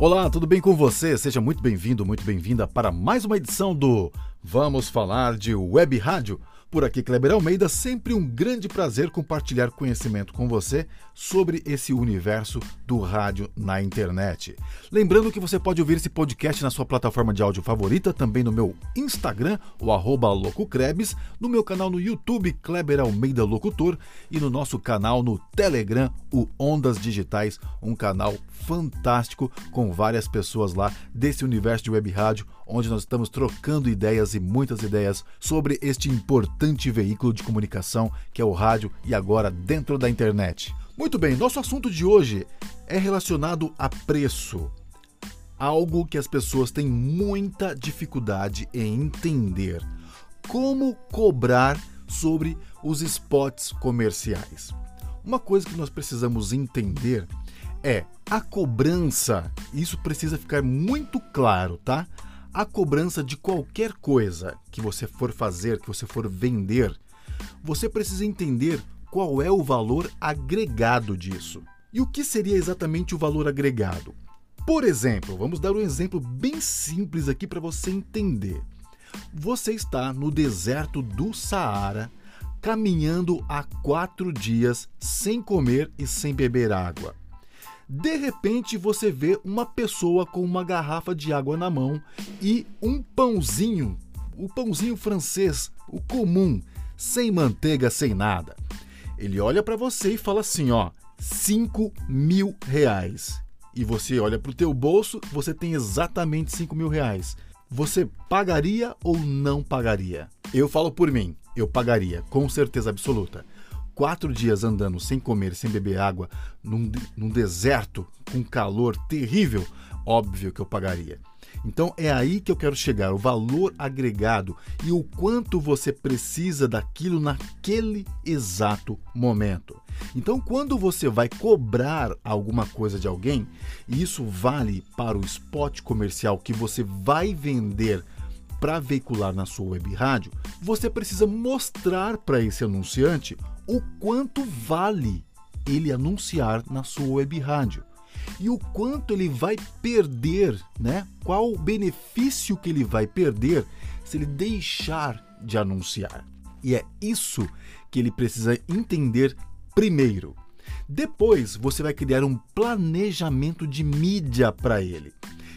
Olá, tudo bem com você? Seja muito bem-vindo, muito bem-vinda para mais uma edição do Vamos Falar de Web Rádio. Por aqui, Kleber Almeida, sempre um grande prazer compartilhar conhecimento com você sobre esse universo do rádio na internet. Lembrando que você pode ouvir esse podcast na sua plataforma de áudio favorita, também no meu Instagram, o arroba no meu canal no YouTube, Kleber Almeida Locutor, e no nosso canal no Telegram, o Ondas Digitais, um canal fantástico com várias pessoas lá desse universo de web rádio, onde nós estamos trocando ideias e muitas ideias sobre este importante veículo de comunicação que é o rádio e agora dentro da internet. Muito bem, nosso assunto de hoje é relacionado a preço. Algo que as pessoas têm muita dificuldade em entender. Como cobrar sobre os spots comerciais. Uma coisa que nós precisamos entender é a cobrança. Isso precisa ficar muito claro, tá? A cobrança de qualquer coisa que você for fazer, que você for vender, você precisa entender qual é o valor agregado disso. E o que seria exatamente o valor agregado? Por exemplo, vamos dar um exemplo bem simples aqui para você entender. Você está no deserto do Saara, caminhando há quatro dias sem comer e sem beber água. De repente você vê uma pessoa com uma garrafa de água na mão e um pãozinho, o pãozinho francês, o comum, sem manteiga, sem nada. Ele olha para você e fala assim, ó, 5 mil reais. E você olha para o teu bolso, você tem exatamente 5 mil reais. Você pagaria ou não pagaria? Eu falo por mim, eu pagaria, com certeza absoluta quatro dias andando sem comer, sem beber água, num, num deserto com calor terrível, óbvio que eu pagaria. Então é aí que eu quero chegar, o valor agregado e o quanto você precisa daquilo naquele exato momento. Então, quando você vai cobrar alguma coisa de alguém, e isso vale para o spot comercial que você vai vender para veicular na sua web rádio, você precisa mostrar para esse anunciante o quanto vale ele anunciar na sua web rádio e o quanto ele vai perder, né? Qual o benefício que ele vai perder se ele deixar de anunciar. E é isso que ele precisa entender primeiro. Depois você vai criar um planejamento de mídia para ele.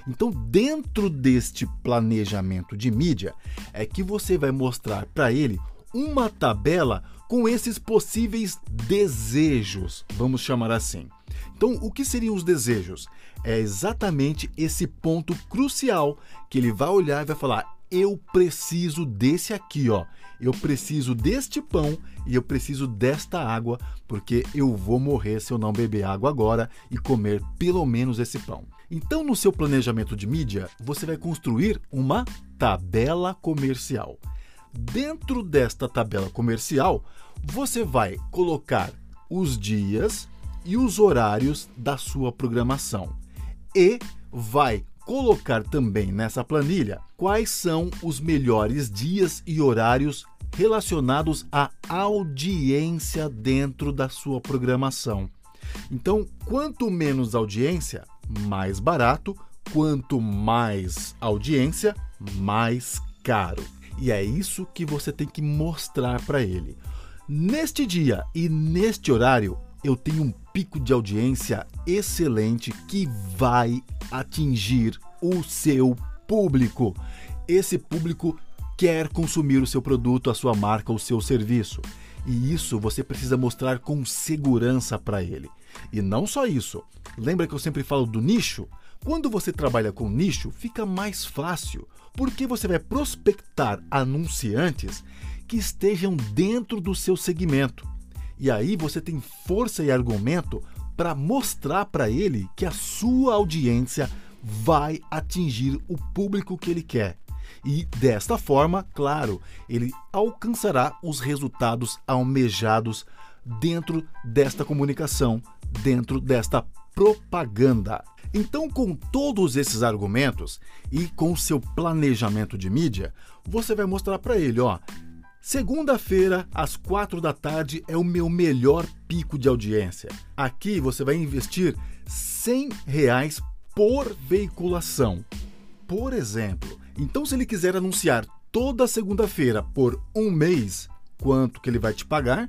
Então, dentro deste planejamento de mídia, é que você vai mostrar para ele uma tabela com esses possíveis desejos, vamos chamar assim. Então, o que seriam os desejos? É exatamente esse ponto crucial que ele vai olhar e vai falar: eu preciso desse aqui, ó. Eu preciso deste pão e eu preciso desta água, porque eu vou morrer se eu não beber água agora e comer pelo menos esse pão. Então, no seu planejamento de mídia, você vai construir uma tabela comercial. Dentro desta tabela comercial, você vai colocar os dias e os horários da sua programação e vai colocar também nessa planilha quais são os melhores dias e horários relacionados à audiência dentro da sua programação. Então, quanto menos audiência, mais barato, quanto mais audiência, mais caro. E é isso que você tem que mostrar para ele. Neste dia e neste horário, eu tenho um pico de audiência excelente que vai atingir o seu público. Esse público quer consumir o seu produto, a sua marca, o seu serviço. E isso você precisa mostrar com segurança para ele. E não só isso. Lembra que eu sempre falo do nicho? Quando você trabalha com nicho, fica mais fácil, porque você vai prospectar anunciantes que estejam dentro do seu segmento. E aí você tem força e argumento para mostrar para ele que a sua audiência vai atingir o público que ele quer. E desta forma, claro, ele alcançará os resultados almejados dentro desta comunicação, dentro desta propaganda. Então, com todos esses argumentos e com seu planejamento de mídia, você vai mostrar para ele, ó, Segunda-feira, às quatro da tarde, é o meu melhor pico de audiência. Aqui você vai investir 100 reais por veiculação. Por exemplo, então se ele quiser anunciar toda segunda-feira por um mês, quanto que ele vai te pagar?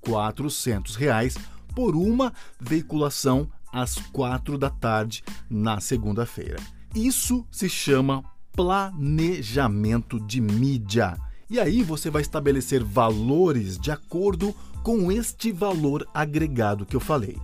400 reais por uma veiculação às quatro da tarde na segunda-feira. Isso se chama planejamento de mídia. E aí você vai estabelecer valores de acordo com este valor agregado que eu falei.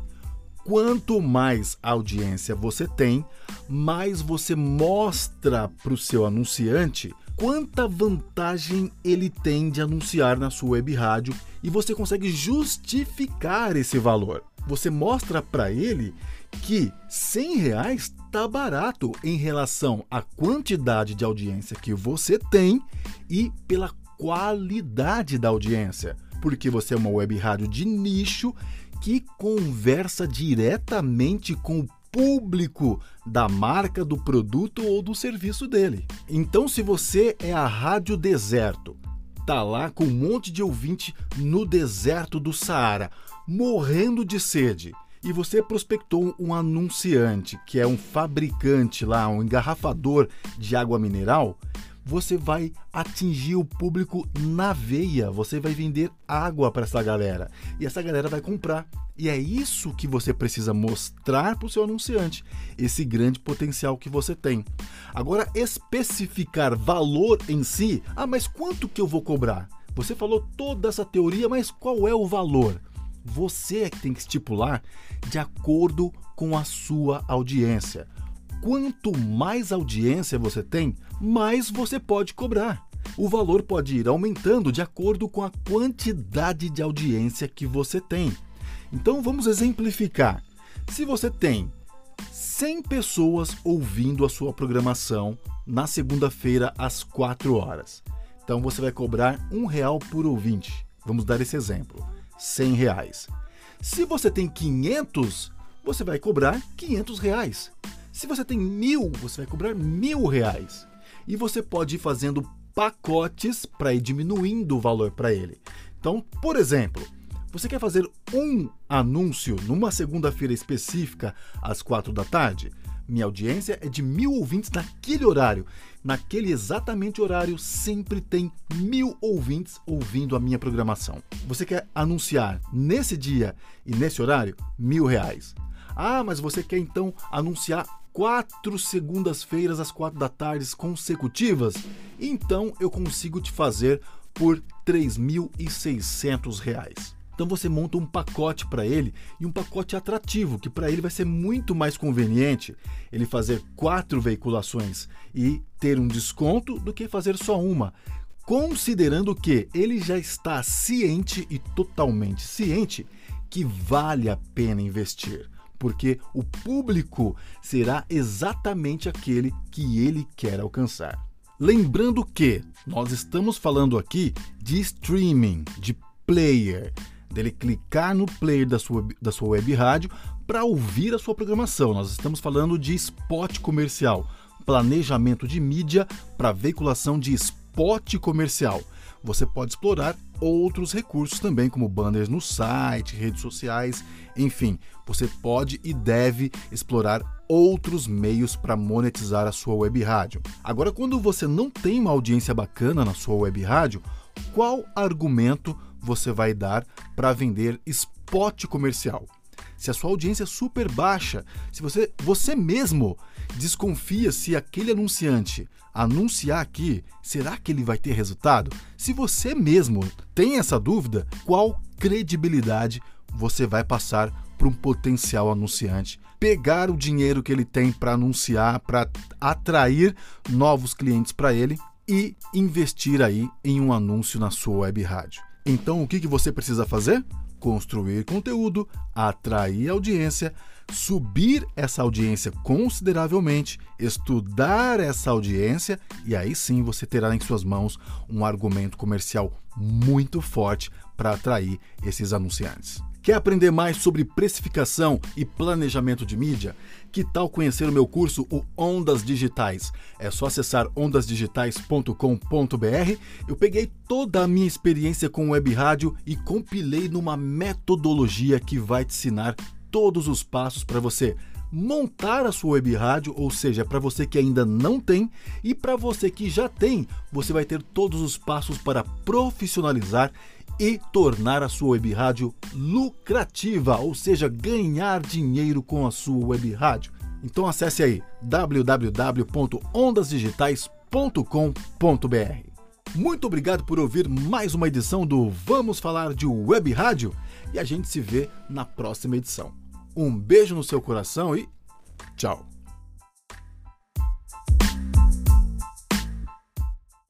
Quanto mais audiência você tem, mais você mostra para o seu anunciante quanta vantagem ele tem de anunciar na sua web rádio e você consegue justificar esse valor. Você mostra para ele que 100 reais tá barato em relação à quantidade de audiência que você tem e pela qualidade da audiência, porque você é uma web rádio de nicho que conversa diretamente com o público da marca, do produto ou do serviço dele. Então, se você é a Rádio Deserto, tá lá com um monte de ouvinte no deserto do Saara, morrendo de sede, e você prospectou um anunciante, que é um fabricante lá, um engarrafador de água mineral, você vai atingir o público na veia, você vai vender água para essa galera e essa galera vai comprar. E é isso que você precisa mostrar para o seu anunciante, esse grande potencial que você tem. Agora, especificar valor em si, ah, mas quanto que eu vou cobrar? Você falou toda essa teoria, mas qual é o valor? Você é que tem que estipular de acordo com a sua audiência. Quanto mais audiência você tem, mais você pode cobrar. O valor pode ir aumentando de acordo com a quantidade de audiência que você tem. Então vamos exemplificar. Se você tem 100 pessoas ouvindo a sua programação na segunda-feira às 4 horas, então você vai cobrar um real por ouvinte. Vamos dar esse exemplo. 100 reais. Se você tem 500, você vai cobrar 500 reais. Se você tem mil, você vai cobrar mil reais. E você pode ir fazendo pacotes para ir diminuindo o valor para ele. Então, por exemplo, você quer fazer um anúncio numa segunda-feira específica às quatro da tarde? Minha audiência é de mil ouvintes naquele horário. Naquele exatamente horário, sempre tem mil ouvintes ouvindo a minha programação. Você quer anunciar nesse dia e nesse horário? Mil reais. Ah, mas você quer então anunciar quatro segundas-feiras às quatro da tarde consecutivas? Então eu consigo te fazer por R$ 3.600. Então você monta um pacote para ele e um pacote atrativo, que para ele vai ser muito mais conveniente ele fazer quatro veiculações e ter um desconto do que fazer só uma. Considerando que ele já está ciente e totalmente ciente que vale a pena investir porque o público será exatamente aquele que ele quer alcançar. Lembrando que nós estamos falando aqui de streaming, de player, dele clicar no player da sua, da sua web rádio para ouvir a sua programação. Nós estamos falando de spot comercial, planejamento de mídia para veiculação de spot comercial. Você pode explorar outros recursos também, como banners no site, redes sociais, enfim, você pode e deve explorar outros meios para monetizar a sua web rádio. Agora, quando você não tem uma audiência bacana na sua web rádio, qual argumento você vai dar para vender spot comercial? Se a sua audiência é super baixa, se você, você mesmo desconfia se aquele anunciante anunciar aqui, será que ele vai ter resultado? Se você mesmo tem essa dúvida, qual credibilidade você vai passar para um potencial anunciante? Pegar o dinheiro que ele tem para anunciar, para atrair novos clientes para ele e investir aí em um anúncio na sua web rádio. Então, o que, que você precisa fazer? Construir conteúdo, atrair audiência, subir essa audiência consideravelmente, estudar essa audiência e aí sim você terá em suas mãos um argumento comercial muito forte para atrair esses anunciantes. Quer aprender mais sobre precificação e planejamento de mídia? Que tal conhecer o meu curso, o Ondas Digitais? É só acessar ondasdigitais.com.br. Eu peguei toda a minha experiência com web rádio e compilei numa metodologia que vai te ensinar todos os passos para você montar a sua web rádio, ou seja, para você que ainda não tem e para você que já tem, você vai ter todos os passos para profissionalizar e tornar a sua web rádio lucrativa, ou seja, ganhar dinheiro com a sua web rádio. Então acesse aí www.ondasdigitais.com.br. Muito obrigado por ouvir mais uma edição do Vamos Falar de Web Rádio e a gente se vê na próxima edição. Um beijo no seu coração e tchau!